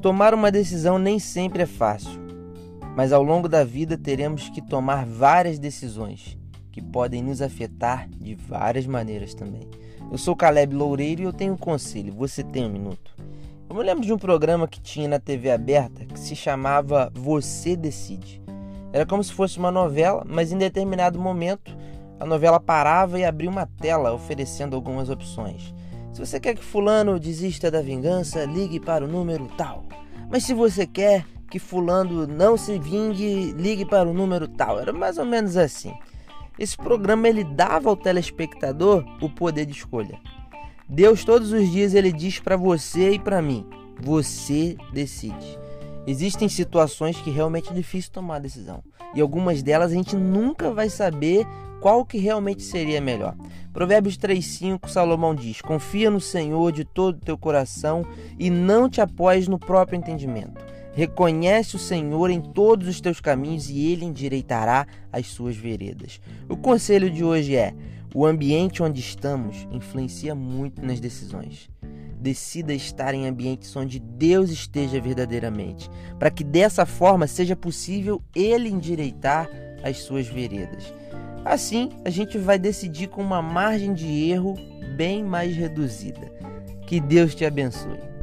Tomar uma decisão nem sempre é fácil, mas ao longo da vida teremos que tomar várias decisões que podem nos afetar de várias maneiras também. Eu sou Caleb Loureiro e eu tenho um conselho. Você tem um minuto? Eu me lembro de um programa que tinha na TV aberta que se chamava Você Decide. Era como se fosse uma novela, mas em determinado momento a novela parava e abria uma tela oferecendo algumas opções. Se você quer que fulano desista da vingança, ligue para o número tal. Mas se você quer que fulano não se vingue, ligue para o número tal. Era mais ou menos assim. Esse programa ele dava ao telespectador o poder de escolha. Deus todos os dias ele diz para você e para mim: você decide. Existem situações que realmente é difícil tomar decisão. E algumas delas a gente nunca vai saber qual que realmente seria melhor. Provérbios 3:5 Salomão diz: Confia no Senhor de todo o teu coração e não te apoies no próprio entendimento. Reconhece o Senhor em todos os teus caminhos e ele endireitará as suas veredas. O conselho de hoje é: o ambiente onde estamos influencia muito nas decisões. Decida estar em ambientes onde Deus esteja verdadeiramente, para que dessa forma seja possível ele endireitar as suas veredas. Assim, a gente vai decidir com uma margem de erro bem mais reduzida. Que Deus te abençoe.